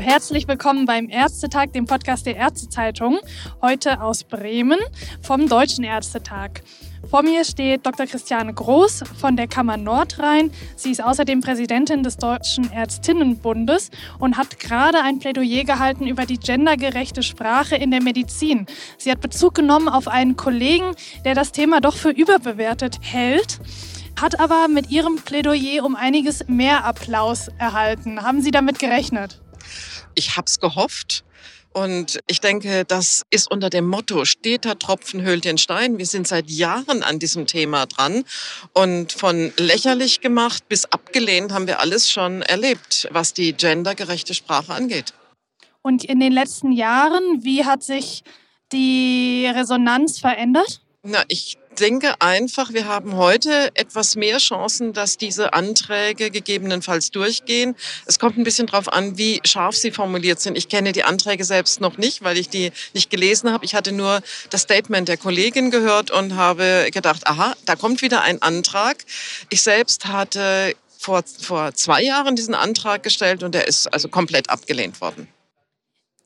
Herzlich willkommen beim Ärztetag, dem Podcast der Ärztezeitung. Heute aus Bremen vom Deutschen Ärztetag. Vor mir steht Dr. Christiane Groß von der Kammer Nordrhein. Sie ist außerdem Präsidentin des Deutschen Ärztinnenbundes und hat gerade ein Plädoyer gehalten über die gendergerechte Sprache in der Medizin. Sie hat Bezug genommen auf einen Kollegen, der das Thema doch für überbewertet hält hat aber mit ihrem Plädoyer um einiges mehr Applaus erhalten. Haben Sie damit gerechnet? Ich habe es gehofft. Und ich denke, das ist unter dem Motto, steter Tropfen höhlt den Stein. Wir sind seit Jahren an diesem Thema dran. Und von lächerlich gemacht bis abgelehnt haben wir alles schon erlebt, was die gendergerechte Sprache angeht. Und in den letzten Jahren, wie hat sich die Resonanz verändert? Na, ich denke einfach, wir haben heute etwas mehr Chancen, dass diese Anträge gegebenenfalls durchgehen. Es kommt ein bisschen darauf an, wie scharf sie formuliert sind. Ich kenne die Anträge selbst noch nicht, weil ich die nicht gelesen habe. Ich hatte nur das Statement der Kollegin gehört und habe gedacht, aha, da kommt wieder ein Antrag. Ich selbst hatte vor, vor zwei Jahren diesen Antrag gestellt und der ist also komplett abgelehnt worden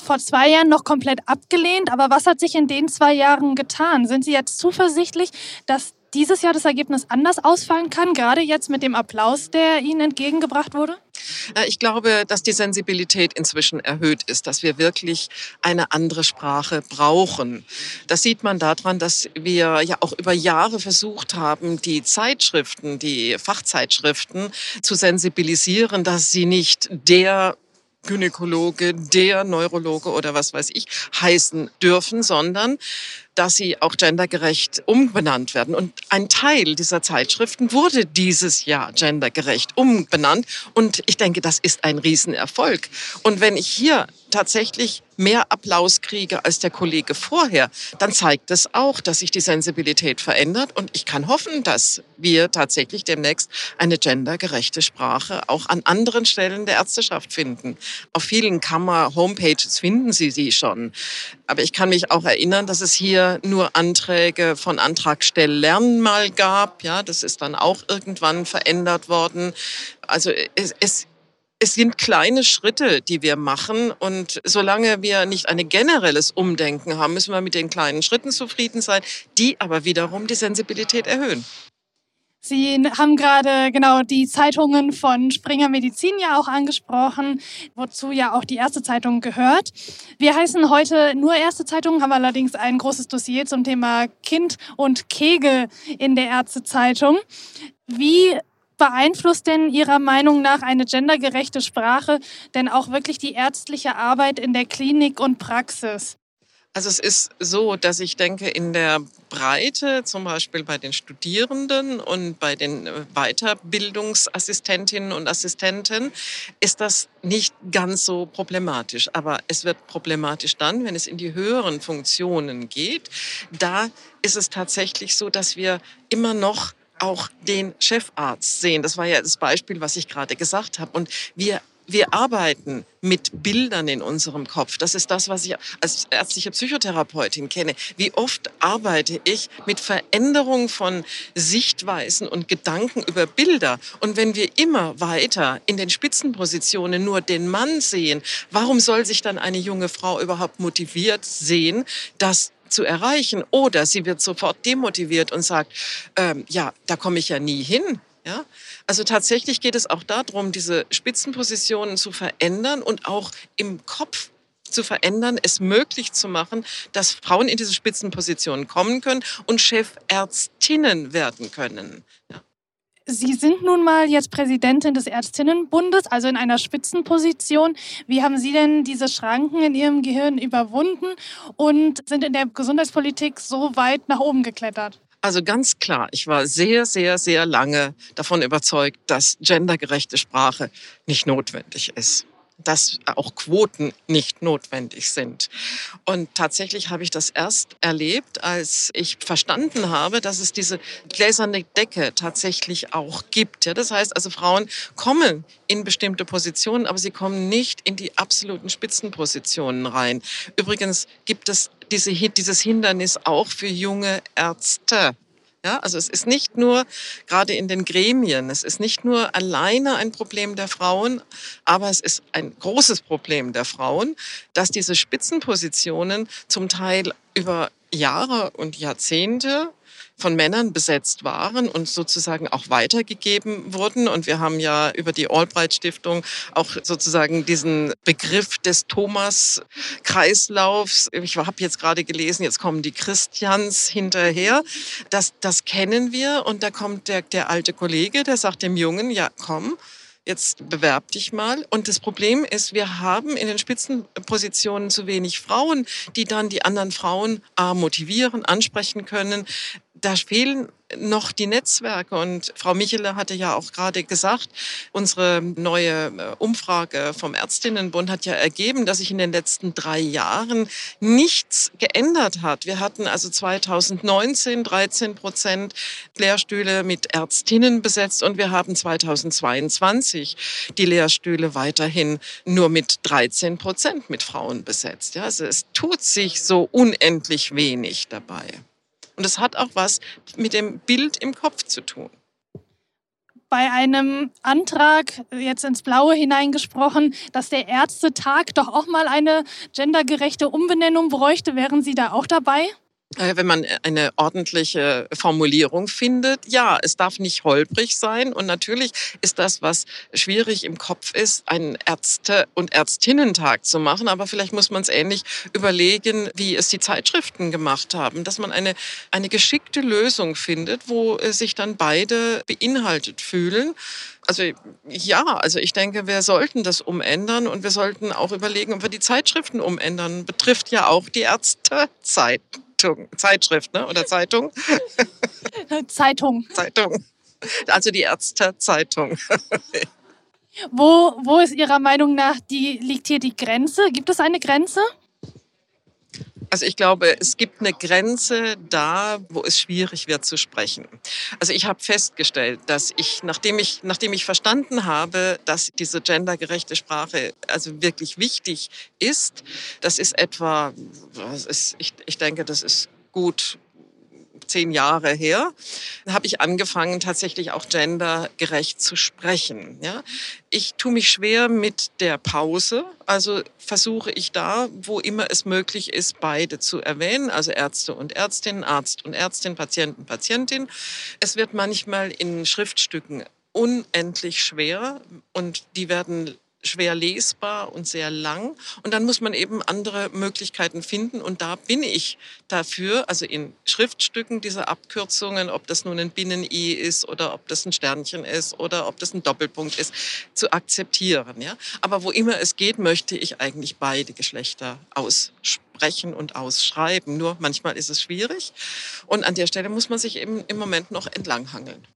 vor zwei Jahren noch komplett abgelehnt. Aber was hat sich in den zwei Jahren getan? Sind Sie jetzt zuversichtlich, dass dieses Jahr das Ergebnis anders ausfallen kann, gerade jetzt mit dem Applaus, der Ihnen entgegengebracht wurde? Äh, ich glaube, dass die Sensibilität inzwischen erhöht ist, dass wir wirklich eine andere Sprache brauchen. Das sieht man daran, dass wir ja auch über Jahre versucht haben, die Zeitschriften, die Fachzeitschriften zu sensibilisieren, dass sie nicht der Gynäkologe, der Neurologe oder was weiß ich heißen dürfen, sondern dass sie auch gendergerecht umbenannt werden. Und ein Teil dieser Zeitschriften wurde dieses Jahr gendergerecht umbenannt. Und ich denke, das ist ein Riesenerfolg. Und wenn ich hier tatsächlich mehr Applaus kriege als der Kollege vorher, dann zeigt es auch, dass sich die Sensibilität verändert. Und ich kann hoffen, dass wir tatsächlich demnächst eine gendergerechte Sprache auch an anderen Stellen der Ärzteschaft finden. Auf vielen Kammer-Homepages finden Sie sie schon. Aber ich kann mich auch erinnern, dass es hier nur Anträge von Antragstellern mal gab. Ja, das ist dann auch irgendwann verändert worden. Also es, es es sind kleine Schritte, die wir machen. Und solange wir nicht ein generelles Umdenken haben, müssen wir mit den kleinen Schritten zufrieden sein, die aber wiederum die Sensibilität erhöhen. Sie haben gerade genau die Zeitungen von Springer Medizin ja auch angesprochen, wozu ja auch die erste Zeitung gehört. Wir heißen heute nur erste Zeitung, haben allerdings ein großes Dossier zum Thema Kind und Kegel in der Ärztezeitung. Wie beeinflusst denn Ihrer Meinung nach eine gendergerechte Sprache denn auch wirklich die ärztliche Arbeit in der Klinik und Praxis? Also es ist so, dass ich denke, in der Breite, zum Beispiel bei den Studierenden und bei den Weiterbildungsassistentinnen und Assistenten, ist das nicht ganz so problematisch. Aber es wird problematisch dann, wenn es in die höheren Funktionen geht. Da ist es tatsächlich so, dass wir immer noch auch den Chefarzt sehen. Das war ja das Beispiel, was ich gerade gesagt habe. Und wir wir arbeiten mit Bildern in unserem Kopf. Das ist das, was ich als ärztliche Psychotherapeutin kenne. Wie oft arbeite ich mit Veränderung von Sichtweisen und Gedanken über Bilder? Und wenn wir immer weiter in den Spitzenpositionen nur den Mann sehen, warum soll sich dann eine junge Frau überhaupt motiviert sehen, das zu erreichen. Oder sie wird sofort demotiviert und sagt, ähm, ja, da komme ich ja nie hin. Ja? Also tatsächlich geht es auch darum, diese Spitzenpositionen zu verändern und auch im Kopf zu verändern, es möglich zu machen, dass Frauen in diese Spitzenpositionen kommen können und Chefärztinnen werden können. Ja. Sie sind nun mal jetzt Präsidentin des Ärztinnenbundes, also in einer Spitzenposition. Wie haben Sie denn diese Schranken in Ihrem Gehirn überwunden und sind in der Gesundheitspolitik so weit nach oben geklettert? Also ganz klar, ich war sehr, sehr, sehr lange davon überzeugt, dass gendergerechte Sprache nicht notwendig ist dass auch Quoten nicht notwendig sind. Und tatsächlich habe ich das erst erlebt, als ich verstanden habe, dass es diese gläserne Decke tatsächlich auch gibt. Ja, das heißt also, Frauen kommen in bestimmte Positionen, aber sie kommen nicht in die absoluten Spitzenpositionen rein. Übrigens gibt es diese, dieses Hindernis auch für junge Ärzte. Ja, also es ist nicht nur, gerade in den Gremien, es ist nicht nur alleine ein Problem der Frauen, aber es ist ein großes Problem der Frauen, dass diese Spitzenpositionen zum Teil über Jahre und Jahrzehnte von Männern besetzt waren und sozusagen auch weitergegeben wurden. Und wir haben ja über die Albright Stiftung auch sozusagen diesen Begriff des Thomas-Kreislaufs. Ich habe jetzt gerade gelesen, jetzt kommen die Christians hinterher. Das, das kennen wir. Und da kommt der, der alte Kollege, der sagt dem Jungen, ja, komm, jetzt bewerb dich mal. Und das Problem ist, wir haben in den Spitzenpositionen zu wenig Frauen, die dann die anderen Frauen A, motivieren, ansprechen können, da fehlen noch die Netzwerke. Und Frau Michele hatte ja auch gerade gesagt, unsere neue äh, Umfrage vom Ärztinnenbund hat ja ergeben, dass sich in den letzten drei Jahren nichts geändert hat. Wir hatten also 2019 13 Prozent Lehrstühle mit Ärztinnen besetzt und wir haben 2022 die Lehrstühle weiterhin nur mit 13 Prozent mit Frauen besetzt. Ja, also es tut sich so unendlich wenig dabei. Und es hat auch was mit dem Bild im Kopf zu tun. Bei einem Antrag jetzt ins Blaue hineingesprochen, dass der Ärztetag doch auch mal eine gendergerechte Umbenennung bräuchte, wären Sie da auch dabei? Äh, wenn man eine ordentliche Formulierung findet. Ja, es darf nicht holprig sein. Und natürlich ist das, was schwierig im Kopf ist, einen Ärzte- und Ärztinnentag zu machen. Aber vielleicht muss man es ähnlich überlegen, wie es die Zeitschriften gemacht haben, dass man eine, eine geschickte Lösung findet, wo sich dann beide beinhaltet fühlen. Also ja, also ich denke, wir sollten das umändern und wir sollten auch überlegen, ob wir die Zeitschriften umändern. Betrifft ja auch die Ärztezeit. Zeitung, Zeitschrift ne? oder Zeitung? Zeitung. Zeitung. Also die Ärztezeitung. wo, wo ist Ihrer Meinung nach, die, liegt hier die Grenze? Gibt es eine Grenze? Also ich glaube, es gibt eine Grenze da, wo es schwierig wird zu sprechen. Also ich habe festgestellt, dass ich, nachdem ich, nachdem ich verstanden habe, dass diese gendergerechte Sprache also wirklich wichtig ist, das ist etwa, ist, ich, ich denke, das ist gut zehn Jahre her, habe ich angefangen, tatsächlich auch gendergerecht zu sprechen. Ja? Ich tue mich schwer mit der Pause, also versuche ich da, wo immer es möglich ist, beide zu erwähnen, also Ärzte und Ärztinnen, Arzt und Ärztin, Patienten, Patientin. Es wird manchmal in Schriftstücken unendlich schwer und die werden schwer lesbar und sehr lang. Und dann muss man eben andere Möglichkeiten finden. Und da bin ich dafür, also in Schriftstücken diese Abkürzungen, ob das nun ein Binnen-I ist oder ob das ein Sternchen ist oder ob das ein Doppelpunkt ist, zu akzeptieren. Ja? Aber wo immer es geht, möchte ich eigentlich beide Geschlechter aussprechen und ausschreiben. Nur manchmal ist es schwierig. Und an der Stelle muss man sich eben im Moment noch entlanghangeln.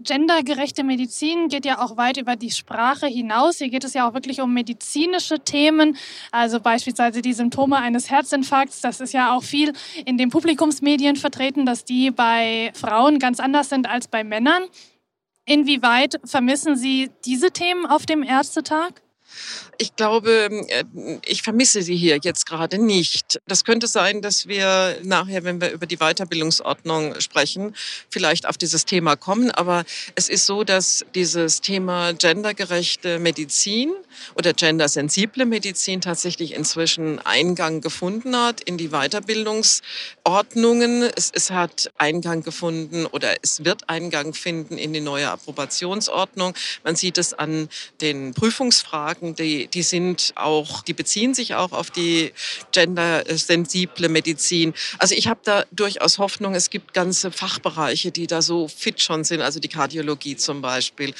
Gendergerechte Medizin geht ja auch weit über die Sprache hinaus. Hier geht es ja auch wirklich um medizinische Themen, also beispielsweise die Symptome eines Herzinfarkts. Das ist ja auch viel in den Publikumsmedien vertreten, dass die bei Frauen ganz anders sind als bei Männern. Inwieweit vermissen Sie diese Themen auf dem Ärztetag? Ich glaube, äh, ich vermisse sie hier jetzt gerade nicht. Das könnte sein, dass wir nachher, wenn wir über die Weiterbildungsordnung sprechen, vielleicht auf dieses Thema kommen. Aber es ist so, dass dieses Thema gendergerechte Medizin oder gendersensible Medizin tatsächlich inzwischen Eingang gefunden hat in die Weiterbildungsordnungen. Es, es hat Eingang gefunden oder es wird Eingang finden in die neue Approbationsordnung. Man sieht es an den Prüfungsfragen, die die, sind auch, die beziehen sich auch auf die gendersensible Medizin. Also ich habe da durchaus Hoffnung, es gibt ganze Fachbereiche, die da so fit schon sind, also die Kardiologie zum Beispiel.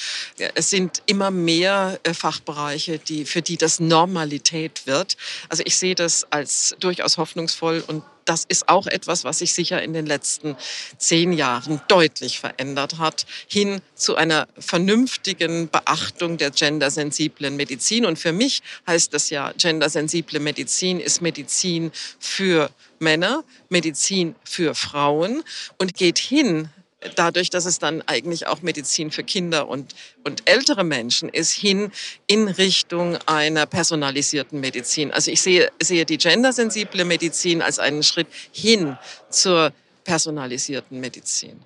Es sind immer mehr äh, Fachbereiche, die, für die das Normalität wird. Also ich sehe das als durchaus hoffnungsvoll und das ist auch etwas, was sich sicher in den letzten zehn Jahren deutlich verändert hat, hin zu einer vernünftigen Beachtung der gendersensiblen Medizin. Und für mich heißt das ja, gendersensible Medizin ist Medizin für Männer, Medizin für Frauen und geht hin dadurch, dass es dann eigentlich auch Medizin für Kinder und, und ältere Menschen ist, hin in Richtung einer personalisierten Medizin. Also ich sehe, sehe die gendersensible Medizin als einen Schritt hin zur personalisierten Medizin.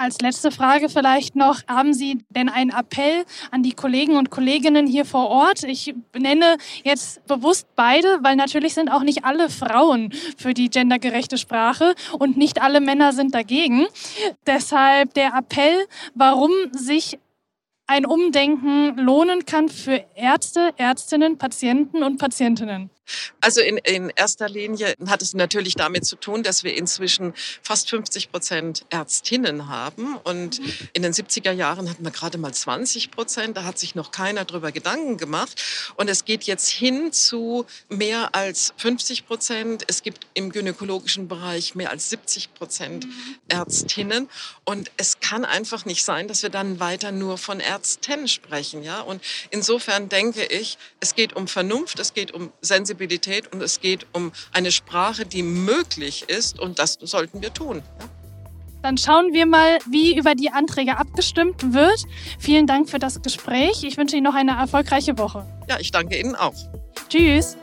Als letzte Frage vielleicht noch, haben Sie denn einen Appell an die Kollegen und Kolleginnen hier vor Ort? Ich nenne jetzt bewusst beide, weil natürlich sind auch nicht alle Frauen für die gendergerechte Sprache und nicht alle Männer sind dagegen. Deshalb der Appell, warum sich ein Umdenken lohnen kann für Ärzte, Ärztinnen, Patienten und Patientinnen. Also in, in erster Linie hat es natürlich damit zu tun, dass wir inzwischen fast 50 Prozent Ärztinnen haben. Und mhm. in den 70er Jahren hatten wir gerade mal 20 Prozent. Da hat sich noch keiner drüber Gedanken gemacht. Und es geht jetzt hin zu mehr als 50 Prozent. Es gibt im gynäkologischen Bereich mehr als 70 Prozent mhm. Ärztinnen. Und es kann einfach nicht sein, dass wir dann weiter nur von Ärzten sprechen. Ja? Und insofern denke ich, es geht um Vernunft, es geht um Sensibilität Flexibilität und es geht um eine Sprache, die möglich ist und das sollten wir tun. Ja? Dann schauen wir mal, wie über die Anträge abgestimmt wird. Vielen Dank für das Gespräch. Ich wünsche Ihnen noch eine erfolgreiche Woche. Ja, ich danke Ihnen auch. Tschüss.